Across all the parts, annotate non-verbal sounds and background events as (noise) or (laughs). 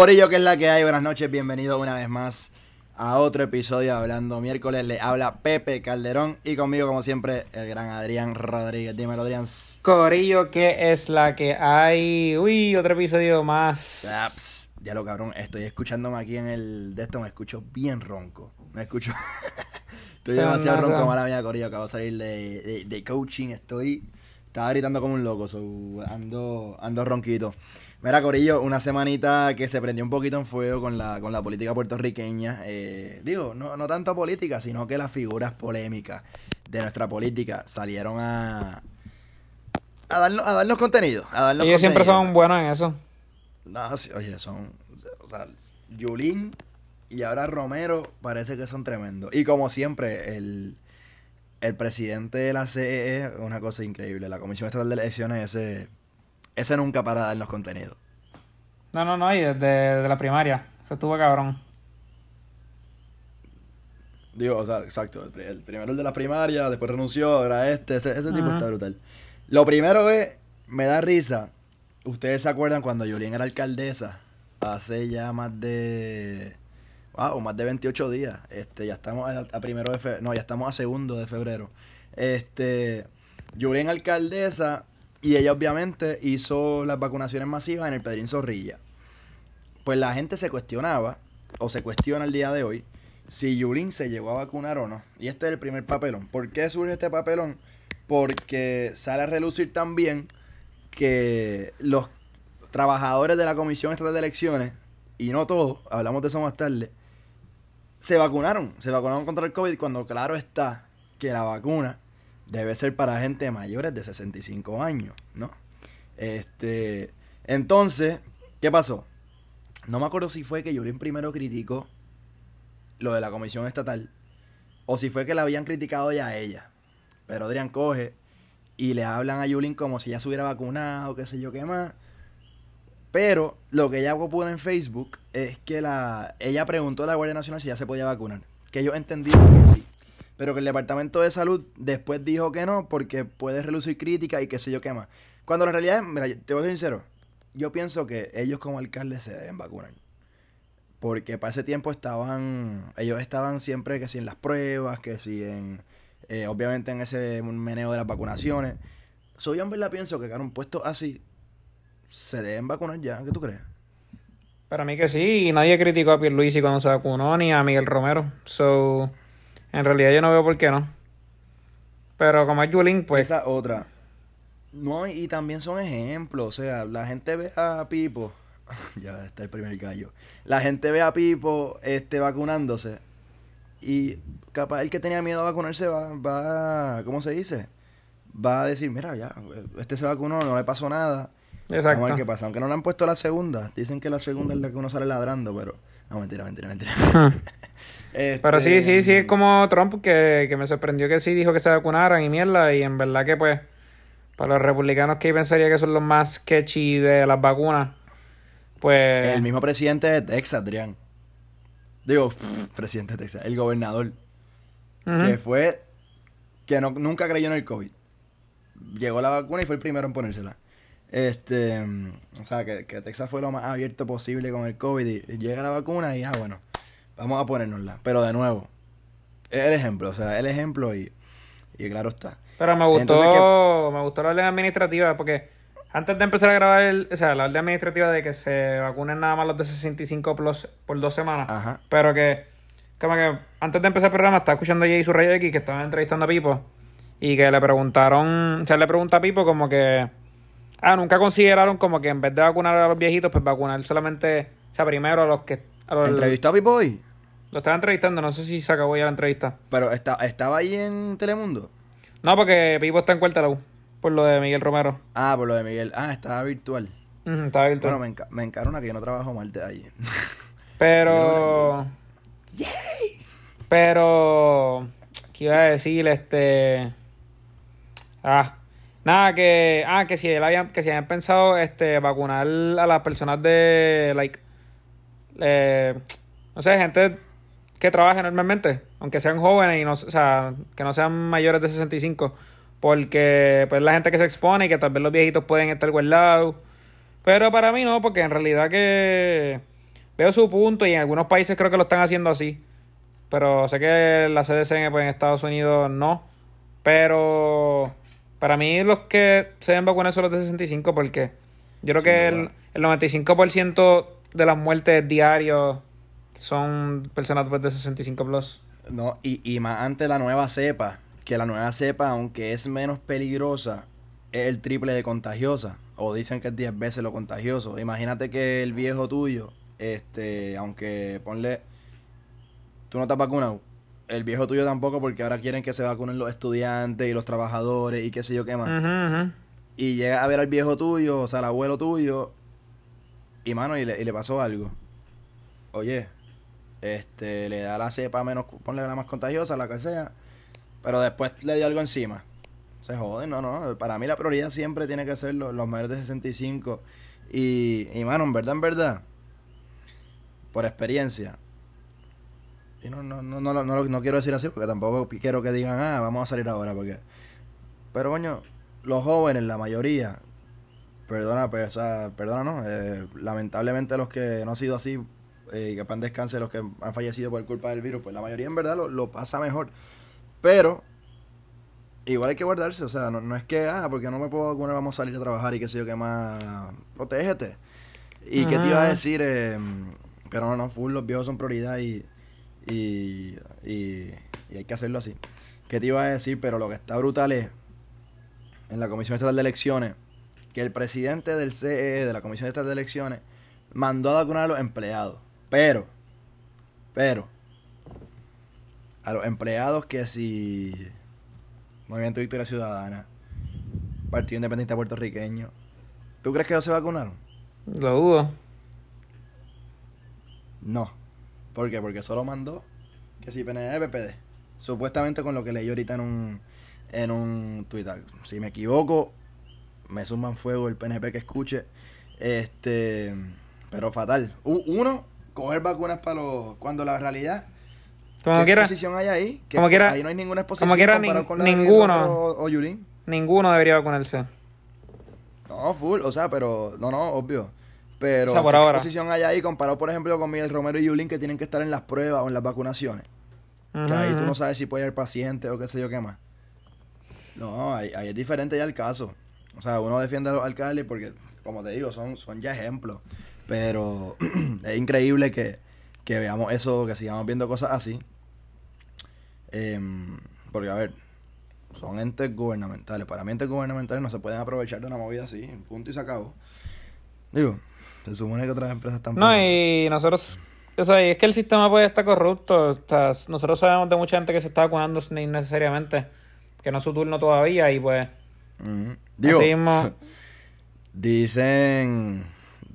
Corillo, que es la que hay. Buenas noches, bienvenido una vez más a otro episodio de Hablando Miércoles. Le habla Pepe Calderón y conmigo, como siempre, el gran Adrián Rodríguez. Dímelo, Adrián. Corillo, que es la que hay. Uy, otro episodio más. Saps. Ya lo cabrón, estoy escuchándome aquí en el de esto, me escucho bien ronco. Me escucho. (laughs) estoy Son demasiado ronco, mala mía, Corillo. Acabo de salir de, de- de coaching. Estoy. Estaba gritando como un loco, so, ando, ando ronquito. Mira, Corillo, una semanita que se prendió un poquito en fuego con la, con la política puertorriqueña. Eh, digo, no, no tanto política, sino que las figuras polémicas de nuestra política salieron a. A darnos, a darnos contenido. A darnos Ellos siempre son buenos en eso. No, sí, oye, son. O sea, Yulín y ahora Romero parece que son tremendos. Y como siempre, el, el presidente de la CE es una cosa increíble. La Comisión Estatal de Elecciones, ese, ese nunca para darnos contenido. No, no, no, y desde de la primaria. Se estuvo cabrón. Digo, o sea, exacto. El, pri- el primero el de la primaria, después renunció, ahora este. Ese, ese tipo está brutal. Lo primero es, me da risa. Ustedes se acuerdan cuando Yulín era alcaldesa, hace ya más de. Wow, más de 28 días. Este, ya estamos a, a primero de febrero. No, ya estamos a segundo de febrero. Este. Yulín alcaldesa. Y ella obviamente hizo las vacunaciones masivas en el Pedrín Zorrilla. Pues la gente se cuestionaba, o se cuestiona el día de hoy, si Yulín se llegó a vacunar o no. Y este es el primer papelón. ¿Por qué surge este papelón? Porque sale a relucir también que los trabajadores de la Comisión Estatal de Elecciones, y no todos, hablamos de eso más tarde, se vacunaron. Se vacunaron contra el COVID cuando claro está que la vacuna debe ser para gente mayores de 65 años, ¿no? Este, entonces, ¿qué pasó? No me acuerdo si fue que Yulín primero criticó lo de la comisión estatal o si fue que la habían criticado ya a ella. Pero Adrián coge y le hablan a Yulín como si ya se hubiera vacunado, qué sé yo qué más. Pero lo que ella pone en Facebook es que la ella preguntó a la Guardia Nacional si ya se podía vacunar. Que ellos entendieron que sí. Pero que el Departamento de Salud después dijo que no porque puede relucir crítica y qué sé yo qué más. Cuando la realidad es, mira, te voy a ser sincero, yo pienso que ellos como alcaldes se deben vacunar. Porque para ese tiempo estaban, ellos estaban siempre que si en las pruebas, que si en, eh, obviamente en ese meneo de las vacunaciones. So, yo en verdad pienso que un puesto así, se deben vacunar ya, ¿qué tú crees? Para mí que sí, y nadie criticó a Pierluisi cuando se vacunó, ni a Miguel Romero. So, en realidad yo no veo por qué no. Pero como es Yulín, pues... Esa otra. No, y también son ejemplos. O sea, la gente ve a Pipo. (laughs) ya está el primer gallo. La gente ve a Pipo este, vacunándose. Y capaz el que tenía miedo a vacunarse va, va, ¿cómo se dice? Va a decir, mira, ya, este se vacunó, no le pasó nada. Vamos a ver Exacto. qué pasa. Aunque no le han puesto la segunda. Dicen que la segunda es la que uno sale ladrando, pero... No, mentira, mentira, mentira. (laughs) Pero sí, sí, sí, es Este, como Trump que, que me sorprendió que sí dijo que se vacunaran y mierda, y en verdad que pues, para los republicanos que pensaría que son los más sketchy de las vacunas, pues... El mismo presidente de Texas, Adrián. Digo, presidente de Texas, el gobernador. Que fue. Que no, nunca creyó en el COVID. Llegó la vacuna y fue el primero en ponérsela. Este. O sea, que, que Texas fue lo más abierto posible con el COVID. Y, y llega la vacuna y, ah, bueno, vamos a ponérnosla. Pero de nuevo, es el ejemplo. O sea, el ejemplo y. Y claro está. Pero me gustó, Entonces, ¿qué- me gustó la orden administrativa porque antes de empezar a grabar el, o sea, la orden administrativa de que se vacunen nada más los de 65 plus por dos semanas. Ajá. Pero que, como que antes de empezar el programa estaba escuchando a Jay su Rey X que estaba entrevistando a Pipo y que le preguntaron, o sea, le pregunta a Pipo como que, ah, nunca consideraron como que en vez de vacunar a los viejitos, pues vacunar solamente, o sea, primero a los que, a los, ¿Entrevistó a Pipo hoy? Lo estaba entrevistando, no sé si se acabó ya la entrevista. Pero está, estaba ahí en Telemundo. No, porque Pipo está en cuarta U, por lo de Miguel Romero. Ah, por lo de Miguel. Ah, estaba virtual. Ujú, estaba virtual. Bueno, me, enca- me encarona que yo no trabajo mal de ahí. (laughs) Pero. Pero. ¿Qué iba a decir? Este. Ah. Nada, que. Ah, que si él habían, que si habían pensado este vacunar a las personas de like. eh, no sé, gente que trabaje normalmente, aunque sean jóvenes y no, o sea, que no sean mayores de 65, porque pues la gente que se expone y que tal vez los viejitos pueden estar guardados. Pero para mí no, porque en realidad que veo su punto y en algunos países creo que lo están haciendo así. Pero sé que la CDC pues, en Estados Unidos no. Pero para mí los que se deben vacunar son los de 65 porque yo creo que el, el 95% de las muertes diarios son personas pues, de 65 plus. No, y, y más ante la nueva cepa, que la nueva cepa, aunque es menos peligrosa, es el triple de contagiosa. O dicen que es 10 veces lo contagioso. Imagínate que el viejo tuyo, este, aunque ponle, tú no has vacunado. El viejo tuyo tampoco, porque ahora quieren que se vacunen los estudiantes y los trabajadores y qué sé yo qué más. Y llega a ver al viejo tuyo, o sea, al abuelo tuyo, y mano, y le, y le pasó algo. Oye, este, le da la cepa menos, ponle la más contagiosa, la que sea, pero después le dio algo encima. Se jode, no, no. Para mí la prioridad siempre tiene que ser los, mayores de 65. Y, y, mano, en verdad, en verdad, por experiencia, y no, no, no, no, no, no, no quiero decir así porque tampoco quiero que digan, ah, vamos a salir ahora, porque... Pero, coño, los jóvenes, la mayoría, perdona, pues, o sea, perdona, no, eh, lamentablemente los que no han sido así, eh, que pan descanse, los que han fallecido por culpa del virus, pues la mayoría en verdad lo, lo pasa mejor. Pero, igual hay que guardarse, o sea, no, no es que, ah, porque no me puedo vacunar, vamos a salir a trabajar y qué sé yo qué más, protégete. ¿Y qué te iba a decir? Eh, pero no, no, full, los viejos son prioridad y, y, y, y hay que hacerlo así. ¿Qué te iba a decir? Pero lo que está brutal es, en la Comisión Estatal de Elecciones, que el presidente del CE, de la Comisión Estatal de Elecciones, mandó a vacunar a los empleados. Pero, pero, a los empleados que si Movimiento Victoria Ciudadana, Partido Independiente Puertorriqueño, ¿tú crees que ellos se vacunaron? Lo dudo. No. ¿Por qué? Porque solo mandó que si PPD. Supuestamente con lo que leí ahorita en un, en un Twitter. Si me equivoco, me suman fuego el PNP que escuche. Este, pero fatal. Uno, coger vacunas para los. Cuando la realidad. Como ¿Qué quiera, exposición hay ahí? ¿Qué como quiera- ahí no hay ninguna exposición como quiera, comparado nin- con la de ninguno. O, o ninguno debería vacunarse. No, full, o sea, pero. No, no, obvio. Pero, O sea, por ¿qué ahora. exposición hay ahí comparado, por ejemplo, con Miguel Romero y Yulín que tienen que estar en las pruebas o en las vacunaciones? Que ahí tú no sabes si puede haber paciente o qué sé yo qué más. No, ahí, ahí es diferente ya el caso. O sea, uno defiende a los alcaldes porque, como te digo, son, son ya ejemplos. Pero (clears throat) es increíble que, que veamos eso, que sigamos viendo cosas así. Em, porque, a ver, son entes gubernamentales. Para mí, entes gubernamentales no se pueden aprovechar de una movida así. Punto y se acabó. Digo, se supone que otras empresas tampoco. No, y nosotros, o sea, y es que el sistema puede estar corrupto. o sea, nosotros sabemos de mucha gente que se está vacunando innecesariamente, que no es su turno todavía, y pues. Digo, mismo, (laughs) Dicen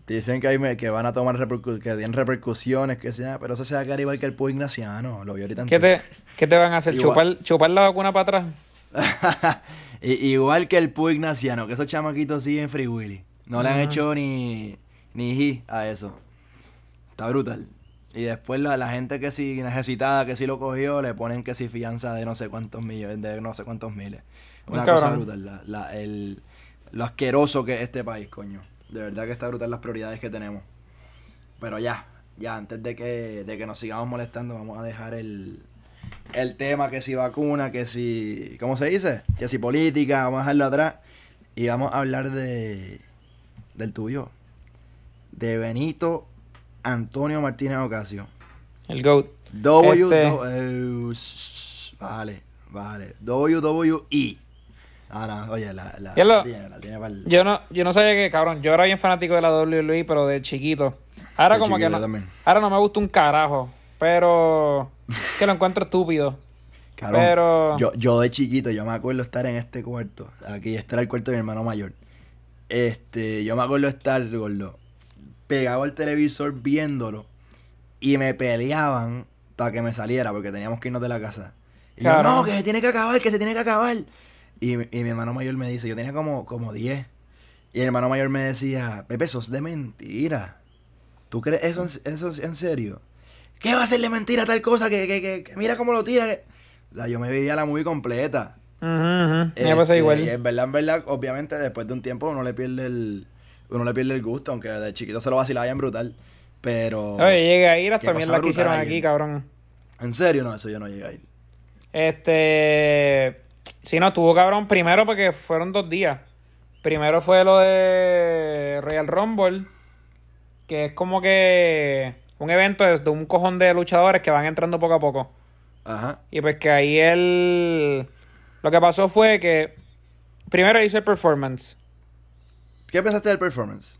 dicen que, hay, me- que van a tomar repercu- que den repercusiones, que sea, pero eso se va a quedar igual que el Pú Ignaciano. Lo vi ahorita ¿qué te, ¿qué te van a hacer? Igual. ¿Chupar, ¿Chupar la vacuna para atrás? (laughs) Igual que el Pú Ignaciano, que esos chamaquitos siguen Free Willy. No le han hecho ni, ni a eso. Está brutal. Y después la, la gente que sí necesitada, que sí lo cogió, le ponen que sí fianza de no sé cuántos millones, de no sé cuántos miles. Una Un cosa brutal. La, la- el, lo asqueroso que es este país, coño. De verdad que está brutal las prioridades que tenemos. Pero ya, ya, antes de que, de que nos sigamos molestando, vamos a dejar el, el tema que si vacuna, que si, ¿cómo se dice? Que si política, vamos a dejarlo atrás. Y vamos a hablar de, del tuyo. De Benito Antonio Martínez Ocasio. El GOAT. W, Este- W- shh, vale, vale. WWE. Ah, no, oye, la, la, lo- la tiene, la tiene pa'l- Yo no, yo no sabía que, cabrón, yo era bien fanático de la WWE, pero de chiquito. Ahora De como chiquito, que no, también. ahora no me gusta un carajo, pero (laughs) que lo encuentro estúpido. Cabrón, Pero- yo, yo de chiquito, yo me acuerdo estar en este cuarto. Aquí, este era el cuarto de mi hermano mayor. Este, yo me acuerdo estar, gordo, pegado al televisor viéndolo. Y me peleaban para que me saliera, porque teníamos que irnos de la casa. Y yo, no, que se tiene que acabar, que se tiene que acabar. Y, mi- y mi hermano mayor me dice, yo tenía como, como 10. Y el hermano mayor me decía, Pepe, eso es de mentira. ¿Tú crees eso, en- eso es en serio? ¿Qué va a ser de mentira tal cosa? Que, que, que, que mira cómo lo tira. que-". O sea, yo me veía la movie completa. Ujú. Me pasa Este, igual. Y en verdad, en verdad, obviamente, después de un tiempo uno le pierde el, uno le pierde el gusto, aunque de chiquito se lo vacilaba bien brutal. Pero. Oye, llegué a ir hasta mierda que hicieron aquí, cabrón. En serio, no, eso yo no llegué a ir. Este. Sí, no, estuvo cabrón primero porque fueron dos días. Primero fue lo de Royal Rumble, que es como que un evento de un cojón de luchadores que van entrando poco a poco. Ajá. Y pues que ahí él. Lo que pasó fue que. Primero hizo el performance. ¿Qué pensaste del performance?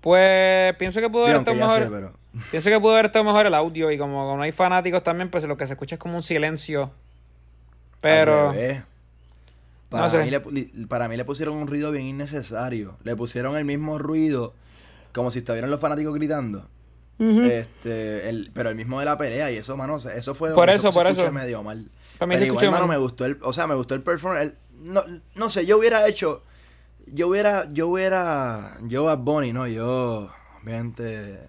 Pues pienso que pudo haber estado mejor. sé, pero. (laughs) Pienso que pudo haber estado mejor el audio. Y como no hay fanáticos también, pues lo que se escucha es como un silencio. Pero. Al revés. Para, No sé. mí le, para mí le pusieron un ruido bien innecesario. Le pusieron el mismo ruido como si estuvieran los fanáticos gritando. este, el, pero el mismo de la pelea y eso, mano, eso fue Por eso, se por eso. medio mal. Para mí pero se igual, mano, mal. me gustó el, o sea, me gustó el performance. el- no, no sé, yo hubiera hecho, yo hubiera, yo hubiera, yo a Bonnie, no, yo, obviamente,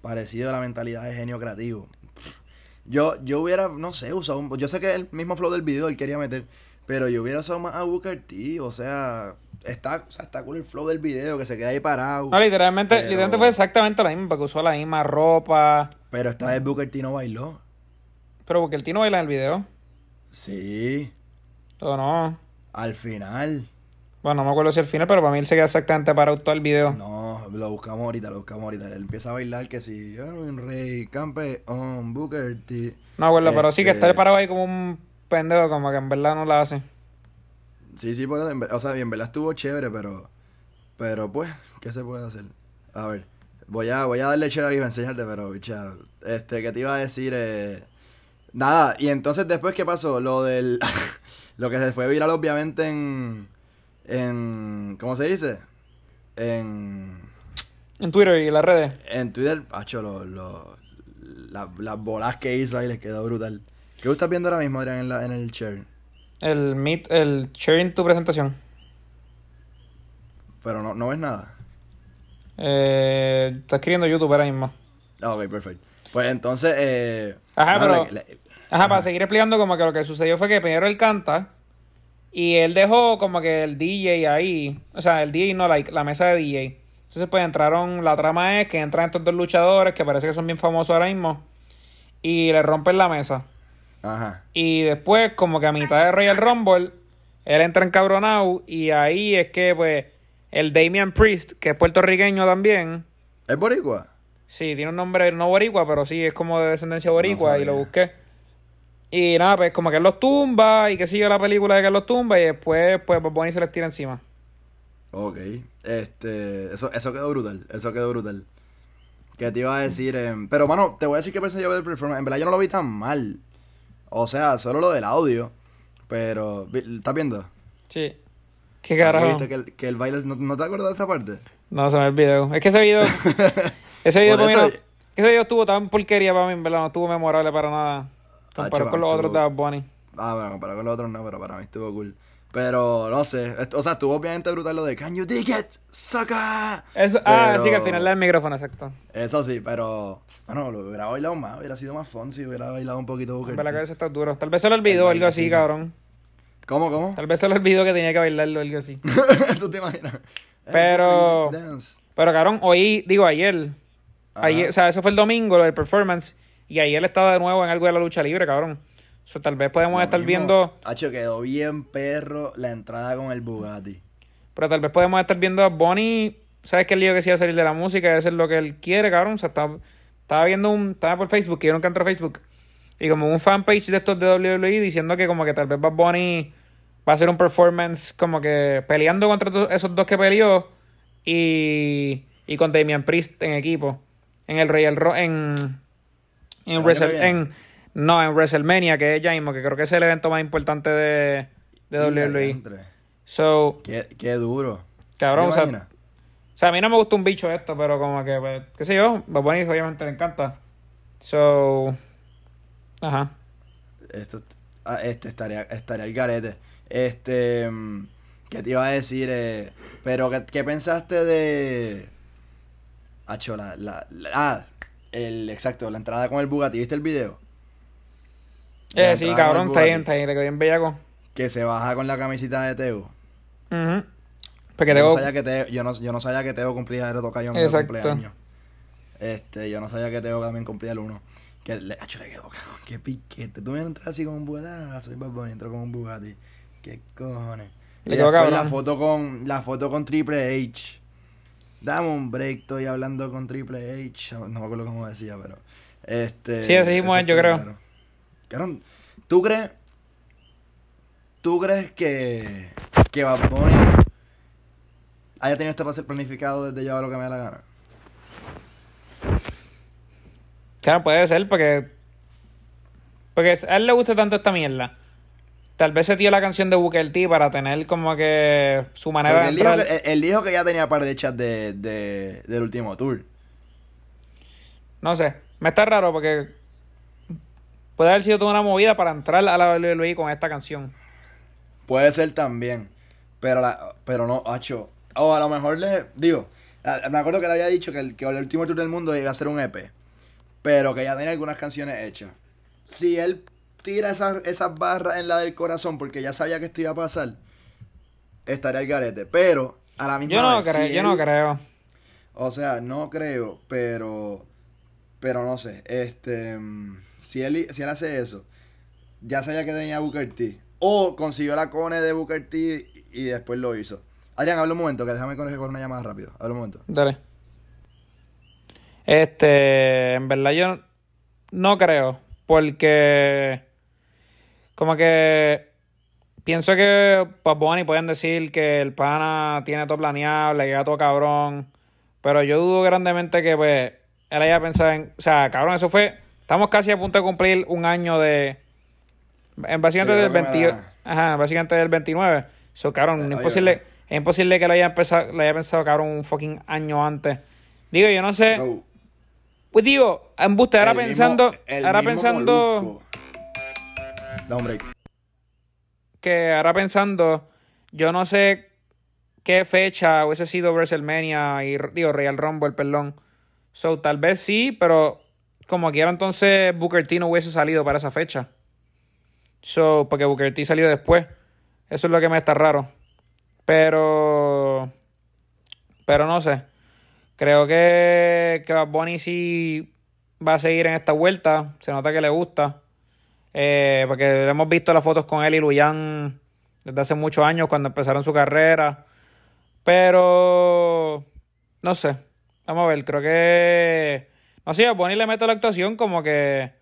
parecido a la mentalidad de genio creativo. Yo, yo hubiera, no sé, usado un, yo sé que el mismo flow del video él quería meter, pero yo hubiera usado más a Booker T, o sea, está, o sea, está cool el flow del video, que se queda ahí parado. No, literalmente, Pero- literalmente fue exactamente lo mismo, porque usó la misma ropa. Pero esta vez Booker T no bailó. Pero el tío no baila en el video. Sí, O no. al final. Bueno, no me acuerdo si al final, pero para mí él se queda exactamente parado todo el video. No, lo buscamos ahorita, lo buscamos ahorita. Él empieza a bailar que si rey, campeón, Booker T. No me acuerdo, pero sí que Este, está parado ahí como un pendejo, como que en verdad no la hace. Sí, sí, por eso, o sea, en verdad estuvo chévere, pero. Pero pues, ¿qué se puede hacer? A ver, voy a, voy a darle chévere aquí para enseñarte, pero, bicha, este, ¿qué te iba a decir? Eh, nada, y entonces después, ¿qué pasó? Lo del. (laughs) lo que se fue viral, obviamente, en. En. ¿Cómo se dice? En. En Twitter y las redes. En Twitter, hacho, lo, lo- la- las bolas que hizo ahí les quedó brutal. ¿Qué estás viendo ahora mismo, Adrián, en, la, en el share? El meet, el sharing tu presentación. Pero no, no ves nada. Eh, está escribiendo YouTube ahora mismo. Ah, ok, perfecto. Pues entonces, eh... Ajá, pero- para seguir explicando como que lo que sucedió fue que primero él canta y él dejó como que el DJ ahí, o sea, el DJ no, like, la mesa de DJ. Entonces pues entraron, la trama es que entran estos dos luchadores que parece que son bien famosos ahora mismo y le rompen la mesa. Ajá. Y después como que a mitad de Royal Rumble, él entra encabronado y ahí es que pues el Damian Priest, que es puertorriqueño también, ¿Es boricua? Sí, tiene un nombre no boricua, pero sí es como de descendencia boricua No y lo busqué. Y nada, pues como que él los tumba y que sigue la película de que él los tumba y después pues Bunny se les tira encima. Ok. Este... Eso, eso quedó brutal. Eso quedó brutal. ¿Qué te iba a decir? Em, pero, mano, te voy a decir qué pensé yo del performance. En verdad, yo no lo vi tan mal. O sea, solo lo del audio. Pero... ¿Estás viendo? Sí. ¿Qué carajo? ¿Viste que el, que el baile... ¿No, no te acuerdas de esta parte? No, se me olvidó. Es que ese video... (laughs) ese video Por eso- no- Ese video estuvo tan porquería para mí, en verdad. No estuvo memorable para nada. Comparado chaval, con los otros de Bad Bunny. Ah, bueno, comparado con los otros no, pero para mí estuvo cool. Pero, no sé. O sea, estuvo obviamente brutal lo de Can you dig it? Sucker. Eso, Ah, sí, que al final del micrófono, exacto. Eso sí, pero... Bueno, lo hubiera bailado más. Hubiera sido más fun si hubiera bailado un poquito Booker T. eso está duro. Tal vez se lo olvidó algo así, cabrón. ¿Cómo, cómo? Tal vez se lo olvidó que tenía que bailarlo algo así. (laughs) ¿Tú te imaginas? Eh, Pero-. Pero, cabrón, hoy, digo, ayer. Ajá. ayer o sea, eso fue el domingo, lo del performance. Y ayer estaba de nuevo en algo de la lucha libre, cabrón. O sea, tal vez podemos Lo estar mismo. viendo. Hacho, quedó bien perro la entrada con el Bugatti. Pero tal vez podemos estar viendo a Bonnie. ¿Sabes qué el lío que se iba a salir de la música? De hacer lo que él quiere, cabrón. O sea, estaba, estaba viendo un. Estaba por Facebook, que yo nunca entro a Facebook. Y como un fanpage de estos de WWE diciendo que como que tal vez Bad Bunny va a hacer un performance como que peleando contra esos dos que peleó y, y con Damian Priest en equipo. En el Royal Ro- en en, en no, en WrestleMania, que es ya mismo, que creo que es el evento más importante de, de WWE. So, Qué, qué duro. cabrón, ¿Te o sea, imaginas? o sea, a mí no me gusta un bicho esto, pero como que, pues, qué sé yo, Bad Bunny obviamente le encanta. So, ajá. Esto, ah, este estaría, estaría el garete. Este, mm, ¿qué te iba a decir? Eh, pero, ¿qué, qué pensaste de... Hacho, la, la, la- ah, el, exacto, la entrada con el Bugatti, ¿viste el video? Eh, sí, cabrón, está bien, está bien, le quedó bien bellaco. Que se baja con la camisita de Teo. Ujú. Porque yo, no tengo, sabía que Teo yo, no, yo no sabía que Teo cumplía el el Exacto. cumpleaños. Este, yo no sabía que Teo también cumplía el 1. Que le, acho, le quedó, cabrón, qué piquete. Tú me entras así con un Bugatti, ah, soy Bad Bunny, entro con un Bugatti. Qué cojones. Le quedó después la cabrón. foto con, la foto con Triple H. Dame un break, estoy hablando con Triple H. No me acuerdo cómo decía, pero. Este. Sí, así mismo yo creo. claro. Cabrón, ¿tú crees? ¿Tú crees que. que Bad Bunny haya tenido este pase planificado desde ya lo que me da la gana? Claro, puede ser porque. Porque a él le gusta tanto esta mierda. Tal vez se dio la canción de Booker T para tener como que su manera de él dijo, que, él- él dijo que ya tenía par de chats de, de- del último tour. No sé. Me está raro porque. Puede haber sido toda una movida para entrar a la WWE con esta canción. Puede ser también. Pero la, pero no, hacho. O a lo mejor le. Digo, me acuerdo que le había dicho que el, que el último tour del mundo iba a ser un EP. Pero que ya tenía algunas canciones hechas. Si él tira esas, esas barras en la del corazón porque ya sabía que esto iba a pasar, estaría el garete. Pero a la misma Yo no vez, creo, si yo no creo. O sea, no creo, pero. Pero no sé. Este. Si él, si él hace eso, ya sabía que tenía Booker T. O consiguió la cone de Booker T y después lo hizo. Adrián, habla un momento, que déjame corregir con una llamada rápido. Habla un momento. Dale. Este, en verdad yo no creo, porque como que pienso que pues Bonnie pueden decir que el pana tiene todo planeado, le queda todo cabrón, pero yo dudo grandemente que pues él haya pensado en, o sea, cabrón, eso fue, estamos casi a punto de cumplir un año de, en básicamente De del lo que me 20, da. ajá, básicamente del 29, eso cabrón, es imposible, es imposible que lo haya empezado, le haya pensado cabrón un fucking año antes. Digo, yo no sé. Pues digo, embuste, ahora el mismo- pensando, ahora pensando un break. que ahora pensando, yo no sé qué fecha hubiese sido WrestleMania y digo Real Rumble, perdón. So tal vez sí, pero como quiera entonces Booker T no hubiese salido para esa fecha. So, porque Booker T salió después. Eso es lo que me está raro. Pero pero no sé. Creo que, que Bad Bunny sí va a seguir en esta vuelta. Se nota que le gusta. Eh, porque hemos visto las fotos con él y Luyan desde hace muchos años cuando empezaron su carrera. Pero no sé. Vamos a ver, creo que. No sé, Bad Bunny le mete la actuación como que.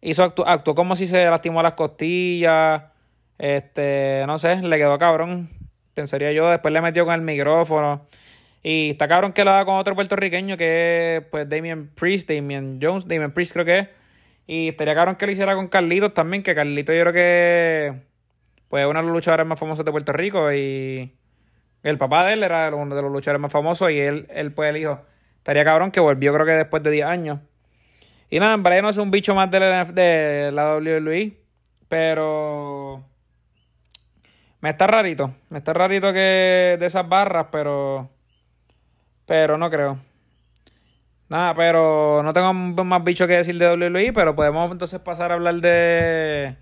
Hizo actu- actuó como si se lastimó las costillas. Este, no sé, le quedó cabrón. Pensaría yo. Después le metió con el micrófono. Y está cabrón que lo haga con otro puertorriqueño que es pues Damien Priest, Damien Jones, Damien Priest creo que es. Y estaría cabrón que lo hiciera con Carlitos también, que Carlitos yo creo que pues uno de los luchadores más famosos de Puerto Rico y el papá de él era uno de los luchadores más famosos y él, él pues el hijo. Estaría cabrón que volvió creo que después de 10 años. Y nada, en verdad no es un bicho más de la, de la WWE, pero me está rarito, me está rarito que de esas barras, pero pero no creo. Nada, pero no tengo más bicho que decir de WWE, pero podemos entonces pasar a hablar de.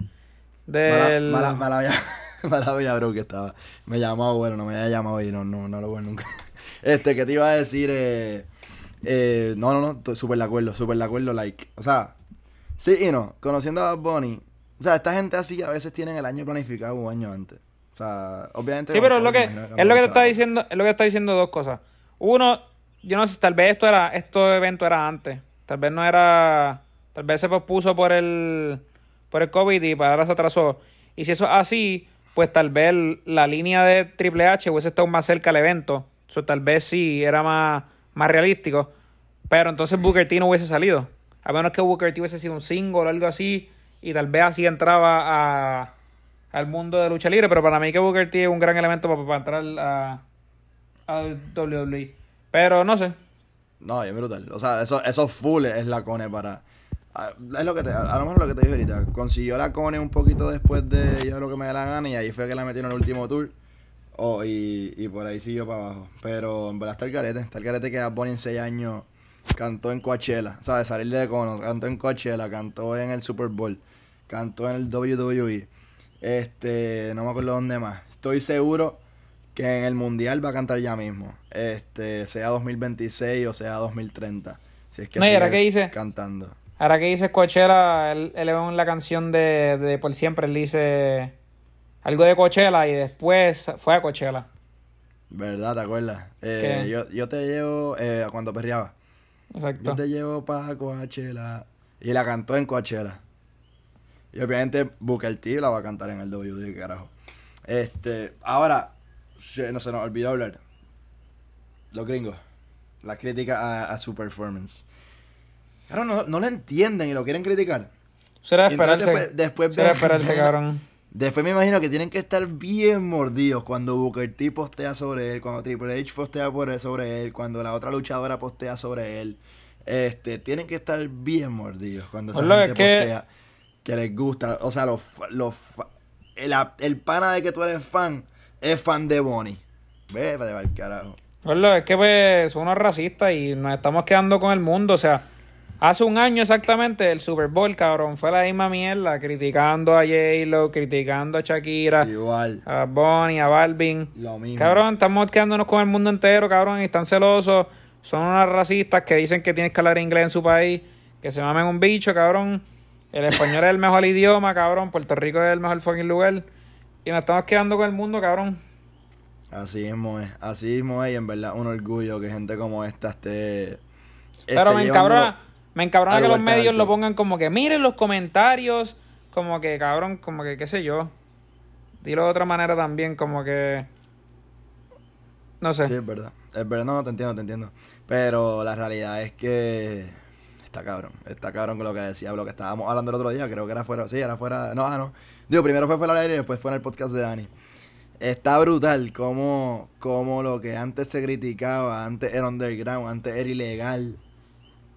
Del. mala, mala (laughs) mala bro, que estaba. Me llamaba, bueno, no me había llamado y no, no, no lo voy nunca. (laughs) Este, que te iba a decir, eh, eh, no, no, no, súper de acuerdo, súper de acuerdo, like. O sea, sí y no, conociendo a Bad Bunny, o sea, esta gente así a veces tienen el año planificado un año antes. O sea, obviamente. Sí, pero es lo que, es lo que te está diciendo, es lo que está diciendo dos cosas. Uno, yo no sé, tal vez esto era, este evento era antes. Tal vez no era, tal vez se pospuso por el, por el COVID y para ahora se atrasó. Y si eso es así, pues tal vez la línea de Triple H hubiese estado más cerca al evento. Eso tal vez sí era más, más realístico. Pero entonces Booker T no hubiese salido. A menos que Booker T hubiese sido un single o algo así. Y tal vez así entraba a, al mundo de lucha libre. Pero para mí que Booker T es un gran elemento para, entrar a, a WWE. Pero no sé. No, es brutal. O sea, eso, eso full es la Cone para. Es lo que te, a lo mejor lo que te dije ahorita. Consiguió la Cone un poquito después de yo lo que me da la gana y ahí fue que la metieron en el último tour. Oh, y, y por ahí siguió para abajo. Pero en verdad está el carete. Está el carete que Bad Bunny en 6 años cantó en Coachella. O sea, de salir de Cono. Cantó en Coachella, cantó en el Super Bowl, cantó en el WWE. Este, no me acuerdo dónde más. Estoy seguro que en el Mundial va a cantar ya mismo. Este, sea 2026 o sea 2030. Si es que No, y sigue ahora que dice- cantando. Ahora que dices Coachella, él, él en la canción de, de Por Siempre, él dice algo de Coachella y después fue a Coachella. ¿Verdad? ¿Te acuerdas? Eh, yo, yo te llevo, eh, cuando perreaba. Exacto. Yo te llevo para Coachella. Y la cantó en Coachella. Y obviamente Booker T la va a cantar en el WD, carajo. Este, ahora, se, no se nos olvidó hablar. Los gringos. La crítica a, a su performance. Claro, no, no lo entienden y lo quieren criticar. Será esperarse. después- después será esperarse, (laughs) cabrón. Después me imagino que tienen que estar bien mordidos cuando Booker T postea sobre él, cuando Triple H postea por sobre él, cuando la otra luchadora postea sobre él. Este, tienen que estar bien mordidos cuando esa gente que- postea que les gusta. O sea, los, los el, el pana de que tú eres fan es fan de Bonnie. Ve, de carajo. Gordo, es que pues son unos racistas y nos estamos quedando con el mundo. O sea, hace un año exactamente el Super Bowl, cabrón, fue la misma mierda, criticando a J-Lo, criticando a Shakira, Igual, a Bonnie, a Balvin. lo mismo. Cabrón, estamos quedándonos con el mundo entero, cabrón, y están celosos. Son unas racistas que dicen que tienes que hablar inglés en su país, que se mamen un bicho, cabrón. El español es el mejor (laughs) idioma, cabrón. Puerto Rico es el mejor fucking lugar. Y nos estamos quedando con el mundo, cabrón. Así mismo es, así mismo es, y en verdad un orgullo que gente como esta esté. Pero me encabrona, me encabrona que los medios lo pongan como que miren los comentarios, como que cabrón, como que qué sé yo. Dilo de otra manera también, como que no sé. Sí, es verdad. Es verdad, no, te entiendo, te entiendo. Pero la realidad es que está cabrón. Está cabrón con lo que decía, lo que estábamos hablando el otro día. Creo que era fuera. Sí, era fuera. No, ah, no. Digo, primero fue fuera del aire y después fue en el podcast de Dani. Está brutal como, como lo que antes se criticaba, antes era underground, antes era ilegal.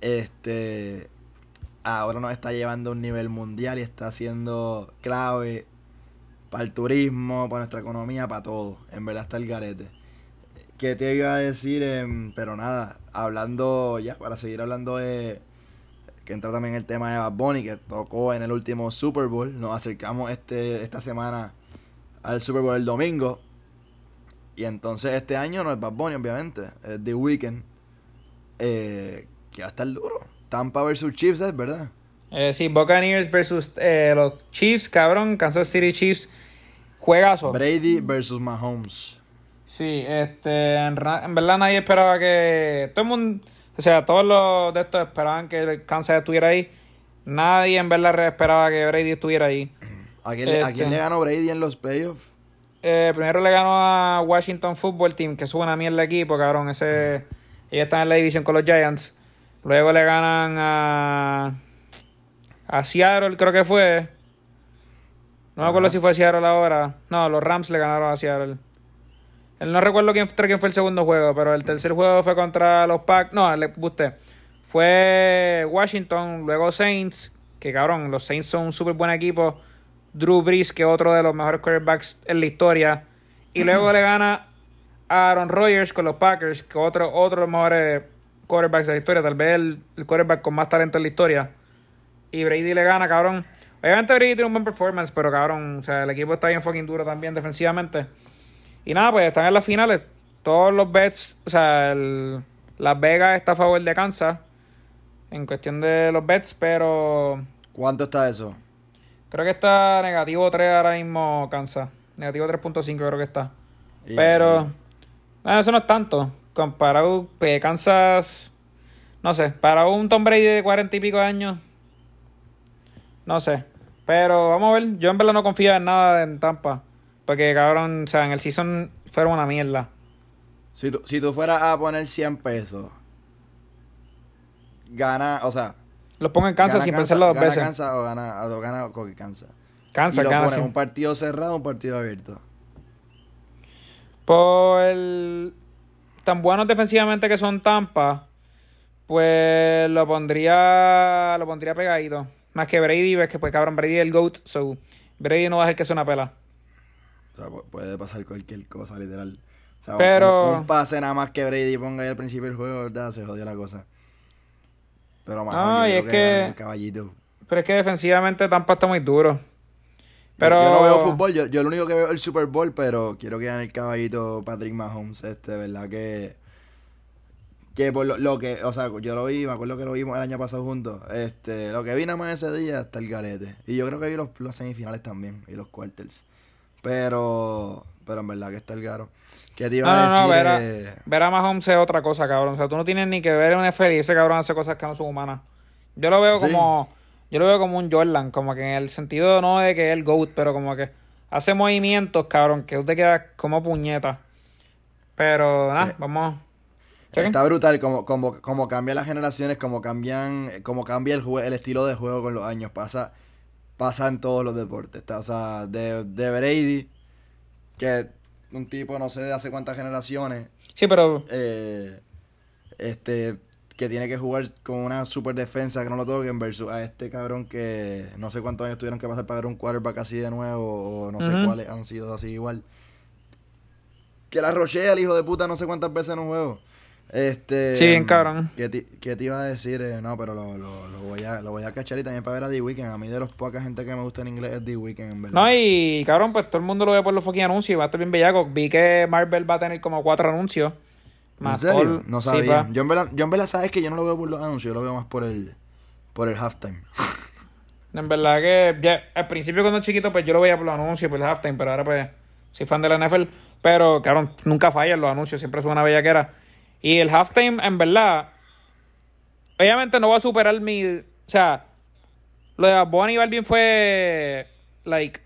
Este. Ahora nos está llevando a un nivel mundial y está siendo clave para el turismo, para nuestra economía, para todo. En verdad está el garete. ¿Qué te iba a decir? Em, pero nada, hablando ya, para seguir hablando de. Que entra también el tema de Bad Bunny, que tocó en el último Super Bowl. Nos acercamos este esta semana al Super Bowl el domingo. Y entonces este año no es Bad Bunny, obviamente. Es The Weeknd. Eh, que va a estar duro. Tampa versus Chiefs, es verdad. Eh, sí, Buccaneers versus eh, los Chiefs, cabrón, Kansas City Chiefs, juegazo. Brady versus Mahomes. Sí, este, en, verdad nadie esperaba que todo el mundo, o sea, todos los de estos esperaban que Kansas estuviera ahí. Nadie en verdad esperaba que Brady estuviera ahí. ¿A quién, a Este. quién le ganó Brady en los playoffs? Eh, primero le ganó a Washington Football Team, que es una mierda de equipo, cabrón. Ese, ellos están en la división con los Giants. Luego le ganan a, a Seattle, creo que fue. No me acuerdo si fue Seattle ahora. No, los Rams le ganaron a Seattle. Él no recuerdo quién, fue el segundo juego, pero el tercer juego fue contra los Pack. No, le busté. Fue Washington, luego Saints, que cabrón, los Saints son un súper buen equipo. Drew Brees, que es otro de los mejores quarterbacks en la historia. Y luego le gana a Aaron Rodgers con los Packers, que otro, otro de los mejores quarterbacks de la historia. Tal vez el, el quarterback con más talento en la historia. Y Brady le gana, cabrón. Obviamente Brady tiene un buen performance, pero cabrón, o sea, el equipo está bien fucking duro también defensivamente. Y nada, pues están en las finales. Todos los bets, o sea, el- Las Vegas está a favor de Kansas en cuestión de los bets, pero ¿Cuánto está eso? creo que está negativo 3 ahora mismo Kansas. Negativo 3.5 creo que está. Pero, bueno, eso no es tanto. Comparado, pues, Kansas, no sé, para un Tom Brady de 40 y pico de años, no sé. Pero vamos a ver, yo en verdad no confío en nada en Tampa. Porque, cabrón, o sea, en el season fueron una mierda. Si tú, si tú fueras a poner 100 pesos, gana, o sea, Los pongo en Kansas gana sin pensarlo dos gana veces. Kansas o gana, o gana Coque Kansas. Kansas, y lo Kansas. pones un partido cerrado, un partido abierto. Por el- tan buenos defensivamente que son Tampa, pues lo pondría lo pondría pegadito. Más que Brady, ves que pues cabrón, Brady es el GOAT, so Brady no va a dejar que sea una pela. O sea, pu- puede pasar cualquier cosa, literal. O sea, un- Pero- un, un pase nada más que Brady ponga ahí al principio del juego, ¿verdad? Se jodió la cosa. Pero más No, y es que- el caballito. Pero es que defensivamente Tampa está muy duro. Pero Yo, no veo fútbol, yo, yo lo único que veo es el Super Bowl, pero quiero que gane el caballito Patrick Mahomes, este, ¿verdad? Que Que por lo, lo que, o sea, yo lo vi, me acuerdo que lo vimos el año pasado juntos. Este, lo que vi nada más ese día está el garete. Y yo creo que vi los, los semifinales también y los quarters. Pero, pero en verdad que está el garo. ¿Qué te iba No, a no, no, decir? ver a, eh, Mahomes es otra cosa, cabrón. O sea, tú no tienes ni que ver un NFL y ese cabrón hace cosas que no son humanas. Yo lo veo Sí. como, yo lo veo como un Jordan, como que en el sentido no de que es el GOAT, pero como que hace movimientos, cabrón, que tú te quedas como puñeta. Pero, nada, Sí. vamos. Está brutal como, como, como cambian las generaciones, como cambian, como cambia el, jue- el estilo de juego con los años. Pasa, pasa en todos los deportes. Está, o sea, de, de Brady, que un tipo no sé de hace cuántas generaciones, Sí, pero eh, este, que tiene que jugar con una super defensa que no lo toquen versus a este cabrón que no sé cuántos años tuvieron que pasar para ver un quarterback así de nuevo o no sé cuáles han sido así igual. Que la rochea el hijo de puta no sé cuántas veces en un juego. Este, Sí, bien cabrón. ¿Qué te, qué te iba a decir? Eh, no, pero lo, lo, lo voy a, lo voy a cachar y también para ver a The Weeknd. A mí de los poca gente que me gusta en inglés es The Weeknd, en verdad. No, y cabrón, pues todo el mundo lo ve por los fucking anuncios y va a estar bien bellaco. Vi que Marvel va a tener como cuatro anuncios. ¿En serio? all- No sí, sabía. pa. yo, en verdad, yo en verdad sabes que yo no lo veo por los anuncios, yo lo veo más por el, por el halftime. (laughs) En verdad que ya, al principio cuando chiquito pues yo lo veía por los anuncios, por el halftime, pero ahora pues soy fan de la NFL. Pero cabrón, nunca fallan los anuncios, siempre son una bellaquera. Y el halftime, en verdad, obviamente no va a superar mi... O sea, lo de y Balvin fue, like,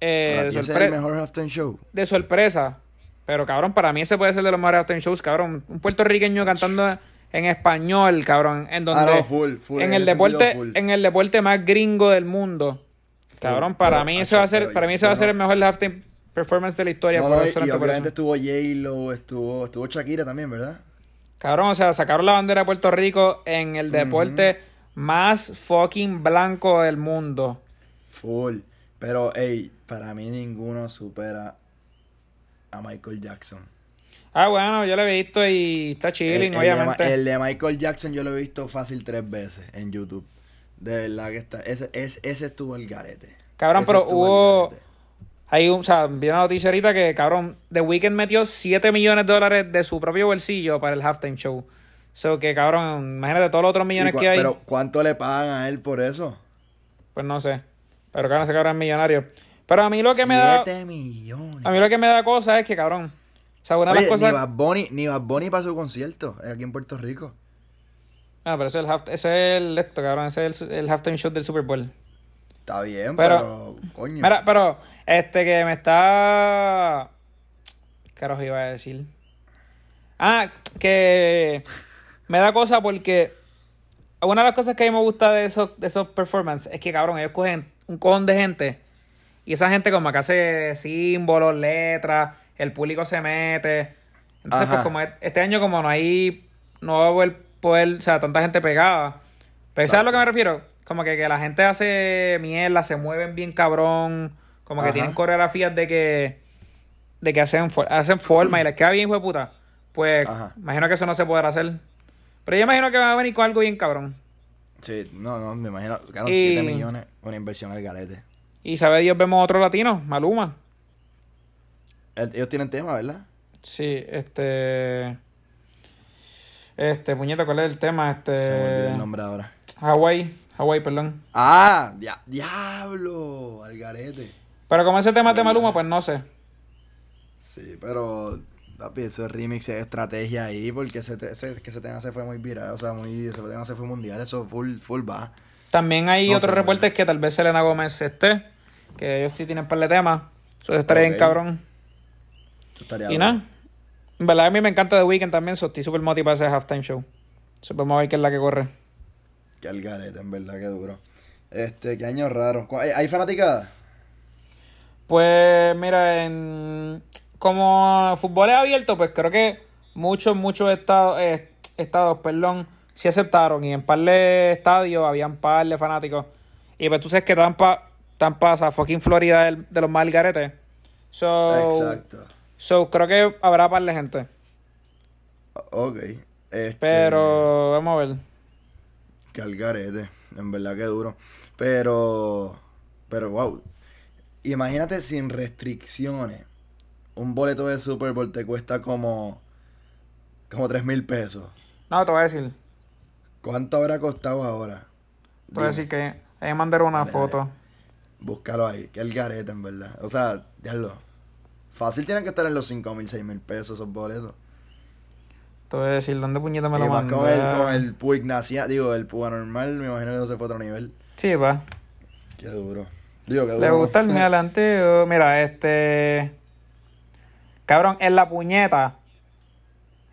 eh, Para de, ti ese es sorpre- el mejor halftime show. de sorpresa. Pero cabrón, para mí ese puede ser de los mejores halftime shows, cabrón. Un puertorriqueño cantando en español, cabrón, en donde... Ah, no, full, full. en en el deporte full. en el deporte más gringo del mundo cabrón para pero, mí acho, ese va a ser para mí ese va a ser el mejor halftime performance de la historia No, por no, eso, y eso. obviamente estuvo J-Lo, estuvo, estuvo Shakira también, ¿verdad? cabrón o sea sacaron la bandera de Puerto Rico en el deporte más fucking blanco del mundo Full. Pero, ey, para mí ninguno supera a Michael Jackson. ah bueno yo lo he visto y está chilling el de, obviamente Ma- el de Michael Jackson yo lo he visto fácil tres veces en YouTube. De verdad que está. Ese, ese, ese estuvo el garete. Cabrón, Ese pero hubo-. Hay un, o sea, vi una noticia ahorita que, cabrón, The Weeknd metió 7 millones de dólares de su propio bolsillo para el halftime show. So que, cabrón, imagínate todos los otros ¿Y millones que hay. Pero, ¿cuánto le pagan a él por eso? Pues no sé. Pero cabrón, ese cabrón es millonario. Pero a mí lo que me da. Siete millones. A mí lo que me da cosa es que, cabrón. O sea, una de Oye, las ni cosas. Bad Bunny, ni Bad Bunny para su concierto, eh, aquí en Puerto Rico. Ah, pero ese es el, half- ese es el esto, cabrón. Ese es el, el halftime show del Super Bowl. Está bien, Pero- pero, coño. Mira, pero, este que me está. ¿Qué carajo iba a decir? Ah, que me da cosa porque una de las cosas que a mí me gusta de esos, de esos performances es que, cabrón, ellos cogen un cojón de gente y esa gente como que hace símbolos, letras, el público se mete. Entonces, Ajá. pues como e- este año como no hay, no va a poder, poder, o sea, tanta gente pegada. Pero ¿sabes a lo que me refiero? Como que, que la gente hace mierda, se mueven bien cabrón, como que Ajá. tienen coreografías de que de que hacen, hacen forma y les queda bien, hijo de puta. Pues Ajá. imagino que eso no se podrá hacer. Pero yo imagino que va a venir con algo bien cabrón. Sí, no, no, me imagino. Ganan Y- 7 millones, una inversión al galete. Y sabe Dios, vemos otro latino, Maluma. El- ellos tienen tema, ¿verdad? Sí, este. Este, puñeta, ¿cuál es el tema? Este. Se me olvidó el nombre ahora. Hawaii, Hawaii, perdón. Ah, dia- diablo, al garete. Pero como ese tema es de Maluma, pues no sé. Sí, pero papi, ese remix es estrategia ahí porque ese, ese, que ese tema se fue muy viral, o sea, muy, ese tema se fue mundial, eso full, full va. También hay No otros reportes que tal vez Selena Gómez esté. Que ellos sí tienen par de temas. Eso estaría bien Ok. cabrón. Eso estaría Y nada. En verdad a mí me encanta The Weeknd también, so estoy súper motivado a ese halftime show. So, vamos a ver qué es la que corre. Que al garete, en verdad, que duro. Este, qué año raro. ¿Cu- ¿Hay, hay fanaticada? Pues mira, en como fútbol es abierto, pues creo que muchos, muchos estados, eh, estados, perdón, sí aceptaron. Y en par de estadios habían par de fanáticos. Y pues tú sabes que Tampa, Tampa, o sea, fucking Florida el- de los más garetes. So, Exacto. so creo que habrá par de gente. Ok. Este, Pero vamos a ver. Que al garete, en verdad que duro. Pero, pero wow. Imagínate sin restricciones. Un boleto de Super Bowl te cuesta como Como 3 mil pesos. No, te voy a decir. ¿Cuánto habrá costado ahora? Te voy a decir que ahí mandaron una Dale, foto. Búscalo ahí, que el garete en verdad. O sea, diablo. Fácil tienen que estar en los 5 mil, 6 mil pesos esos boletos. Te voy a decir, ¿dónde puñeta me Y lo más con el, con el Pu Ignacia, digo, el Pu anormal, me imagino que eso se fue a otro nivel. Sí, pa. Qué duro. Digo, qué duro. Le gusta el (laughs) adelante. Mira, este. Cabrón, en la puñeta.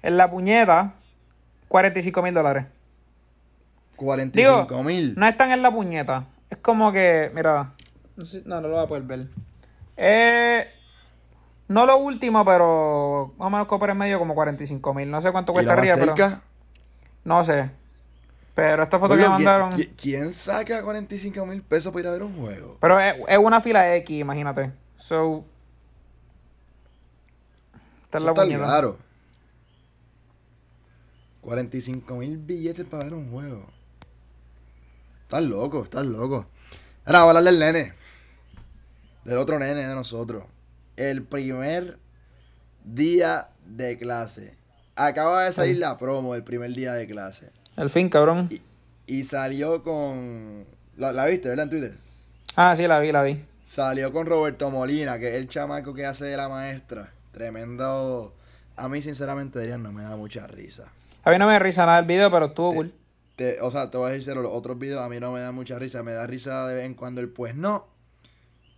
En la puñeta, 45 mil dólares. 45 mil. No están en la puñeta. Es como que, mira. No, sé- no, no lo voy a poder ver. Eh, no lo último, pero más o menos por en medio como 45 mil. No sé cuánto ¿Y cuesta arriba, pero. No sé. Pero esta foto que Oye, ¿quién- mandaron. ¿quién, saca 45 mil pesos para ir a ver un juego? Pero es, es una fila X, imagínate. So. Esta es Eso la está caro. 45 mil billetes para ver un juego. Estás loco, estás loco. Ahora vamos a hablar del nene. Del otro nene de nosotros. El primer día de clase. Acaba de salir la promo del primer día de clase. El fin, cabrón. Y, y salió con... La, la viste, ¿verdad? En Twitter. Ah, sí, la vi, la vi. Salió con Roberto Molina, que es el chamaco que hace de la maestra. Tremendo. A mí, sinceramente, dirían, no me da mucha risa. A mí no me da risa nada el video, pero estuvo cool. Te- o sea, te voy a decir los otros videos a mí no me dan mucha risa. Me da risa de vez en cuando el pues no.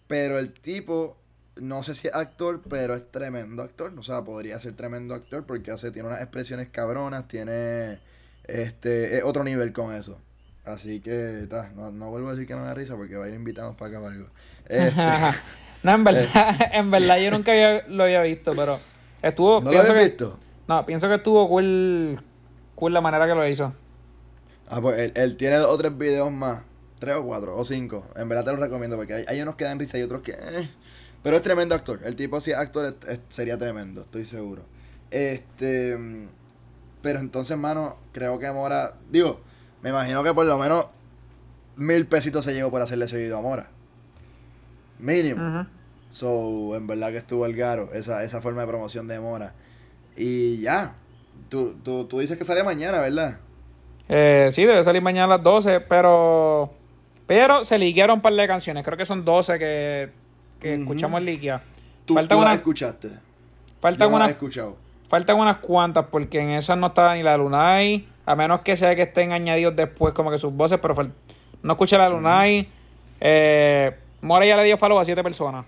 Pero el tipo, no sé si es actor, pero es tremendo actor. O sea, podría ser tremendo actor porque hace, tiene unas expresiones cabronas, tiene este es otro nivel con eso. Así que, ta, no, no vuelvo a decir que no me da risa porque va a ir invitados para acá o algo. Este, (laughs) no, en verdad, (laughs) en verdad yo nunca había- lo había visto, pero estuvo. ¿No lo habías que, visto? No, pienso que estuvo cool, cool la manera que lo hizo. Ah, pues él, él tiene dos o tres videos más. Tres o cuatro, o cinco. En verdad te los recomiendo porque hay, hay unos que dan risa y otros que... eh. Pero es tremendo actor. El tipo si es actor es- es- sería tremendo, estoy seguro. Este... Pero entonces, mano, creo que Mora... Digo, me imagino que por lo menos mil pesitos se llevó por hacerle ese video a Mora. Mínimo. So, en verdad que estuvo el garo, esa, esa forma de promoción de Mora. Y ya. Tú, tú, tú dices que sale mañana, ¿verdad? Eh, sí, debe salir mañana a las 12, pero. Pero se liquearon un par de canciones. Creo que son 12 que, que Ujú. escuchamos liquia. Tú, Faltan tú las unas, escuchaste. faltan Yo no las unas, he escuchado. faltan unas cuantas, porque en esas no estaba ni la Lunay. A menos que sea que estén añadidos después, como que sus voces, pero no escuché la Lunay. Eh, Mora ya le dio follow a 7 personas.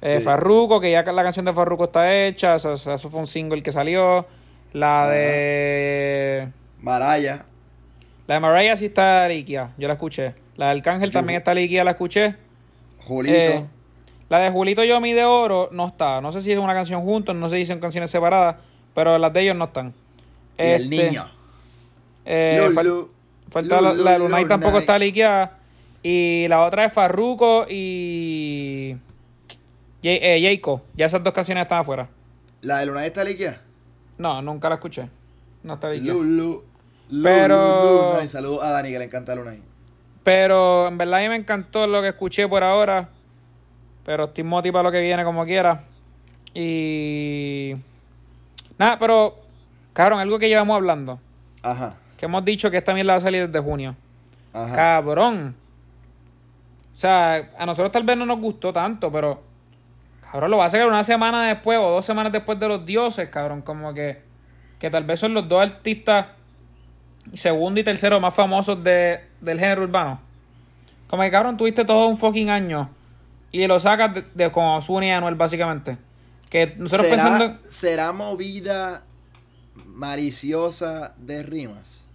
Eh, Sí. Farruko, que ya la canción de Farruko está hecha. Eso, eso fue un single que salió. La de. Maraya. La de Mariah sí está líquida, yo la escuché. La de Arcángel Yo- también está líquida, la escuché. Julito. Eh, la de Julito Yomi de Oro no está. No sé si es una canción juntos, no sé si son canciones separadas, pero las de ellos no están. y el Este, niño. eh, fal- falta la, de Lunay tampoco está líquida. Y la otra es Farruko y. Ye- eh, Yeiko. Ya esas dos canciones están afuera. La de Lunay está líquida. No, nunca la escuché. No está. Lulu, Pero-. Saludos a Dani que le encanta Lunay. Pero en verdad a mí me encantó lo que escuché por ahora. Pero estoy motivado para lo que viene como quiera. Y. Nada, pero. Cabrón, algo que llevamos hablando. Ajá. Que hemos dicho que esta mierda va a salir desde junio. Ajá. Cabrón. O sea, a nosotros tal vez no nos gustó tanto, pero. Cabrón, lo va a sacar una semana después o dos semanas después de los dioses, cabrón. Como que. Que tal vez son los dos artistas segundo y tercero más famosos de, del género urbano. Como que cabrón, tuviste todo un fucking año y lo sacas de, de con Ozuna y Anuel, básicamente. Que nosotros ¿Será, pensando. ¿Será movida maliciosa de rimas?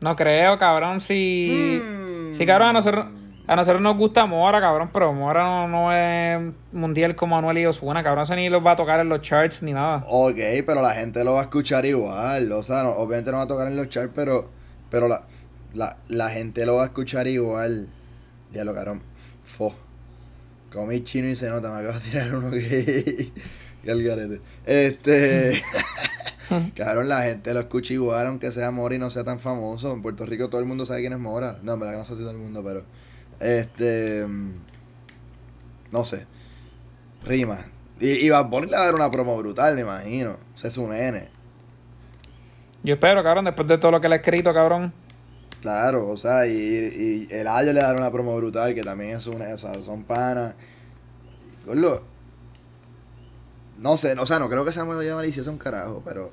No creo, cabrón, si. Hmm. Si cabrón, a nosotros, a nosotros nos gusta Mora, cabrón, pero Mora no, no es mundial como Anuel y Ozuna, cabrón, eso ni los va a tocar en los charts ni nada. Ok, pero la gente lo va a escuchar igual. O sea, no- obviamente no va a tocar en los charts, pero, pero la, la, la gente lo va a escuchar igual. Ya lo cabrón. Fo. Comí chino y se nota, me acabo de tirar uno que. (laughs) al garete. Este. (laughs) cabrón, la gente lo escucha igual, aunque sea Mora y no sea tan famoso. En Puerto Rico todo el mundo sabe quién es Mora. No, en verdad que no sé si todo el mundo, pero. Este. No sé. Rima. Y, y Bad Bunny le va a dar una promo brutal, me imagino. O sea, es un nene. Yo espero, cabrón, después de todo lo que le he escrito, cabrón. Claro, o sea, y, y el Ayo le dará una promo brutal, que también es una, o sea, son panas. No sé, o sea, no creo que sea muy malicioso un carajo, pero.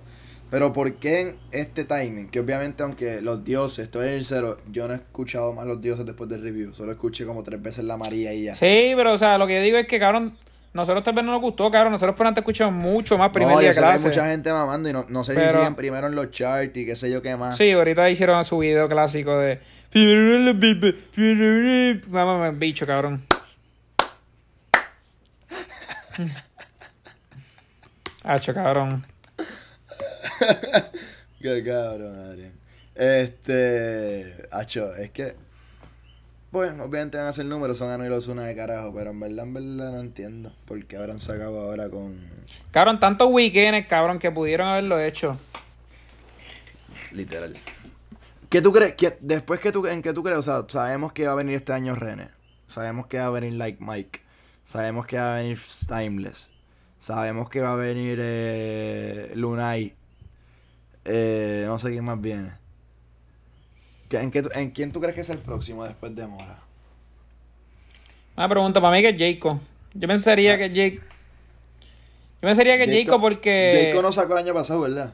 Pero ¿por qué en este timing? Que obviamente, aunque los dioses, estoy en el cero, yo no he escuchado más los dioses después del review. Solo escuché como tres veces la María y ya. Sí, pero o sea, lo que yo digo es que, cabrón, nosotros tal vez no nos gustó, cabrón. Nosotros por antes escuchamos mucho más primer no, día yo que hay mucha gente mamando y no, no sé Pero- si siguen primero en los charts y qué sé yo qué más. Sí, ahorita hicieron su video clásico de. Mamá, bicho, cabrón. (laughs) Hacho, cabrón. (laughs) Qué cabrón, Adrián. Este. Acho, es que. Bueno, obviamente van a hacer números, son Anuel y los una de carajo, pero en verdad, en verdad no entiendo por qué habrán sacado ahora con. Cabrón, tantos weekends, cabrón, que pudieron haberlo hecho. Literal. ¿Qué tú crees? ¿Qué- después que tú, en qué tú crees? O sea, sabemos que va a venir este año René. Sabemos que va a venir Like Mike. Sabemos que va a venir Timeless. Sabemos que va a venir eh, Lunay. Eh, no sé quién más viene. ¿Qué- ¿En, qué ¿En quién tú crees que es el próximo después de Mora? Una pregunta para mí que es Jayco. Yo pensaría que Jake. Yo pensaría que Jayco porque. Jayco no sacó el año pasado, ¿verdad?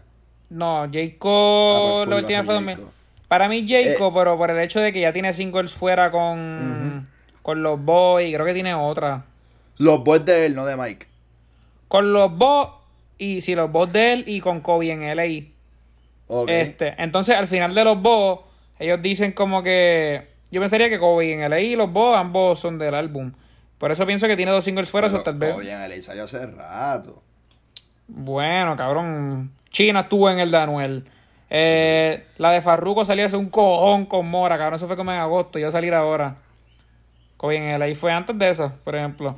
No, Ah, Jayco. pues full la va a última ser fue Jayco. 2000. Para mí, Jayco, Eh. pero por el hecho de que ya tiene singles fuera con. Con los boys, creo que tiene otra. Los boys de él, no de Mike. Con los boys. Y si los boys de él y con Kobe en LA. Este, entonces al final de los boss, ellos dicen como que. Yo pensaría que Kobe en LA y los boss, ambos son del álbum. Por eso pienso que tiene dos singles fuera, eso tal vez. Oye, en LA salió hace rato. Bueno, cabrón. China estuvo en el de Anuel. Eh, la de Farruko salió hace un cojón con Mora, cabrón. Eso fue como en agosto. Yo salir ahora. Kobe en LA fue antes de eso, por ejemplo.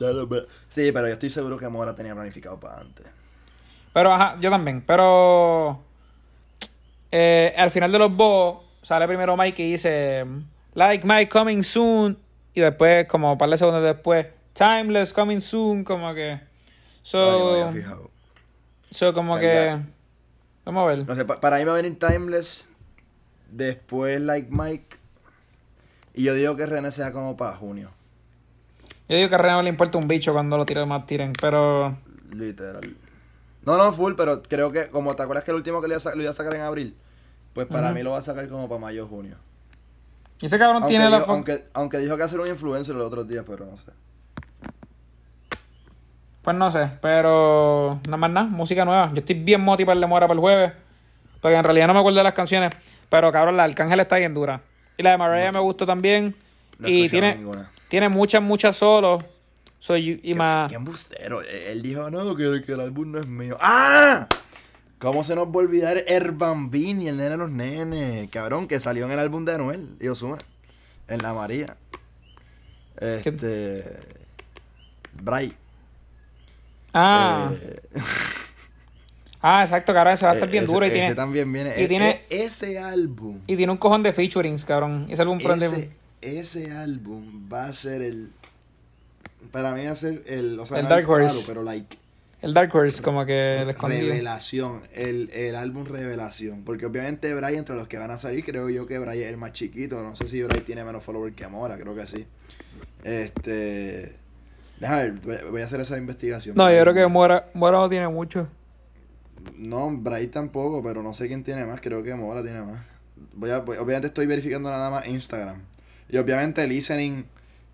Sí, pero yo estoy seguro que Mora tenía planificado para antes. Pero ajá, yo también. Pero eh, al final de los boss sale primero Mike y dice Like Mike coming soon. Y después, como un par de segundos después, Timeless coming soon. Como que. No So, fijado. so como que. Vamos a ver. No sé, pa- para mí va a venir Timeless. Después Like Mike. Y yo digo que René sea como para junio. Yo digo que a René no le importa un bicho cuando lo tiren más tiren. Pero. Literal. No, no, full, pero creo que, como te acuerdas que el último que lo iba a, sa- lo iba a sacar en abril, pues para mí lo va a sacar como para mayo o junio. Y ese cabrón Aunque tiene la. dijo, fo- aunque, aunque dijo que hacer un influencer los otros días, pero no sé. Pues no sé, pero nada más nada, música nueva. Yo estoy bien motivado el de Mora para el jueves, porque en realidad no me acuerdo de las canciones, pero cabrón, la Arcángel está bien dura. Y la de Mariah me gustó también. No y tiene, ninguna. tiene muchas, muchas solos. Soy y más. Qué embustero. Él dijo, no, que, que el álbum no es mío. ¡Ah! ¿Cómo se nos va a olvidar El Bambini, el nene de los nenes? Cabrón, que salió en el álbum de Anuel y Ozuna. En La María. Este... Bray. Ah, Eh, ah, exacto, cabrón, ese va a estar bien ese- duro y ese tiene, también viene. y E- tiene- e- ese álbum. y tiene un cojón de featurings, cabrón. Ese álbum prende. Ese, ese álbum va a ser el. Para mí va a ser el. O sea, El no Dark Horse. pero like. El Dark Horse, como que el escondido. Revelación, el, el álbum Revelación. Porque obviamente Bray, entre los que van a salir, creo yo que Bray es el más chiquito. No sé si Bray tiene menos followers que Amora, creo que sí. Este. Déjame ver, voy- a hacer esa investigación. No, yo creo que Mora, Mora no tiene mucho. No, Bray tampoco, pero no sé quién tiene más. Creo que Mora tiene más. Voy a, voy- obviamente estoy verificando nada más Instagram. Y obviamente listening,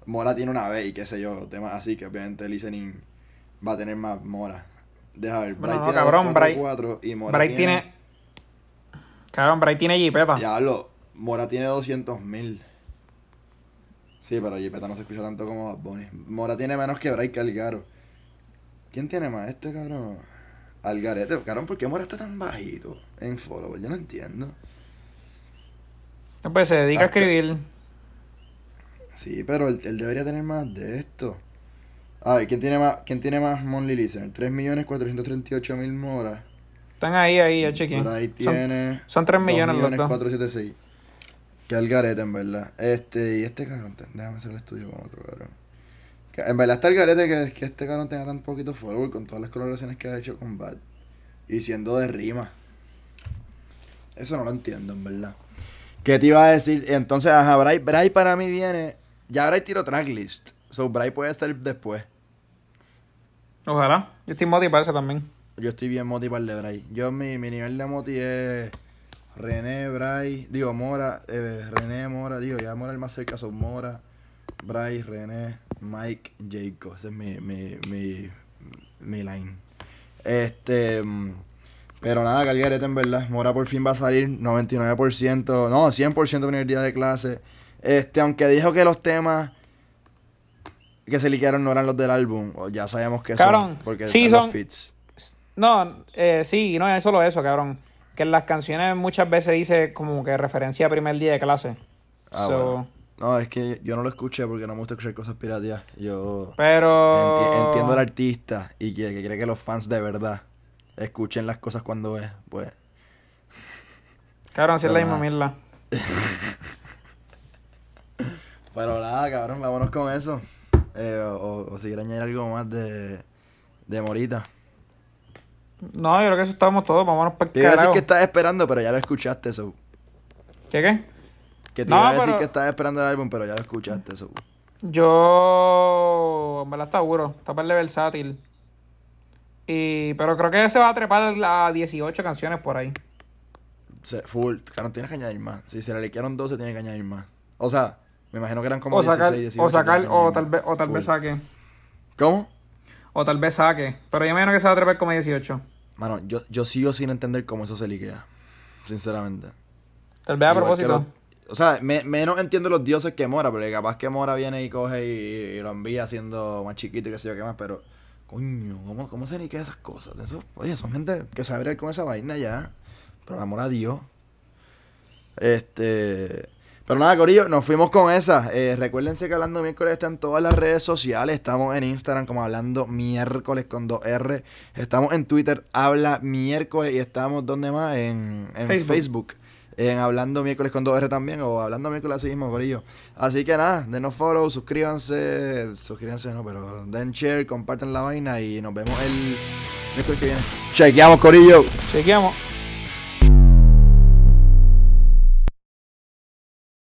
Mora tiene una B y qué sé yo, temas así que obviamente listening va a tener más Mora. Deja ver, Bueno, Bray no, tiene cabrón, Bray- 244 y Mora Bray tiene. Cabrón, Bray tiene jipeta. Diablo, Mora tiene 200 mil. Sí, pero Jipeta no se escucha tanto como Bad Bunny. Mora tiene menos que Bray Calgaro. ¿Quién tiene más? Este cabrón. Algarete, cabrón, ¿por qué Mora está tan bajito en follow? Yo no entiendo. Pues se dedica a escribir. Sí, pero él, él debería tener más de esto. A ver, ¿quién tiene más, quién tiene más Monly Listener? 3.438.000 moras. Están ahí, ahí, ya chequeé. Por ahí Son- tiene. son 3 millones dos. 476. Que al garete, en verdad. Este, y este cabrón, déjame hacer el estudio con otro cabrón. Que En verdad está el garete que, que este cabrón tenga tan poquito follower con todas las colaboraciones que ha hecho con Bad. Y siendo de rima. Eso no lo entiendo, en verdad. ¿Qué te iba a decir? Entonces, ajá, Bray, Bray para mí viene. Ya Bray tiró tracklist. So Bray puede estar después. Ojalá. Yo estoy motivado para eso también. Yo estoy bien motivado de Bray. Yo, mi, mi nivel de moti es René, Bray, digo Mora, eh, René, Mora, digo, ya Mora el más cerca son Mora, Bray, René, Mike, Jacob. Ese es mi, mi, mi, mi line. Este, mm, pero nada, Calgarete en verdad. Mora por fin va a salir 99%, no, 100% primer día de clase. Este, aunque dijo que los temas que se liquearon no eran los del álbum, o ya sabemos que Cabrón, son, porque sí son. los feats. No, eh, sí, no es solo eso, cabrón. Que en las canciones muchas veces dice como que referencia a primer día de clase. Ah, So, bueno. No, es que yo no lo escuché porque no me gusta escuchar cosas pirateadas. Yo Pero. enti- entiendo al artista y que, que quiere que los fans de verdad escuchen las cosas cuando es, pues. Cabrón, si es la misma mierda. (laughs) Pero nada, cabrón, vámonos con eso. Eh, o, si quiere añadir algo más de, de Morita. No, yo creo que eso estamos todos. Vámonos para el Te iba a decir que estás esperando, pero ya lo escuchaste, eso. ¿Qué qué? Que te No, iba a decir pero- que estás esperando el álbum, pero ya lo escuchaste, eso. Yo. En verdad está duro. Está para el versátil. Y, pero creo que se va a trepar a 18 canciones por ahí. Se- full, claro, tienes que añadir más. Si se le liquearon 12, tiene que añadir más. O sea, me imagino que eran como O 16, sacar, 18. o sacar, o tal vez, o tal vez saque. ¿Cómo? O tal vez saque. Pero yo me imagino que se va a trepar como 18. Mano, yo, yo sigo sin entender cómo eso se liquea. Sinceramente. Tal vez a propósito. o sea, me- menos entiendo los dioses que Mora, porque capaz que Mora viene y coge y, y lo envía siendo más chiquito y qué sé yo qué más, pero. Coño, ¿cómo, cómo se liquea esas cosas? Eso, oye, son gente que sabe con esa vaina ya. Pero amor a Dios. Este. Pero nada, Corillo, nos fuimos con esa. Eh, recuérdense que Hablando Miércoles está en todas las redes sociales. Estamos en Instagram como Hablando Miércoles con 2R. Estamos en Twitter, Habla Miércoles. Y estamos, ¿dónde más? En, en Facebook. Facebook. En Hablando Miércoles con 2R también. O Hablando Miércoles así mismo, Corillo. Así que nada, denos follow, suscríbanse. Suscríbanse, no, pero den share, compartan la vaina. Y nos vemos el miércoles que viene. Chequeamos, Corillo. Chequeamos.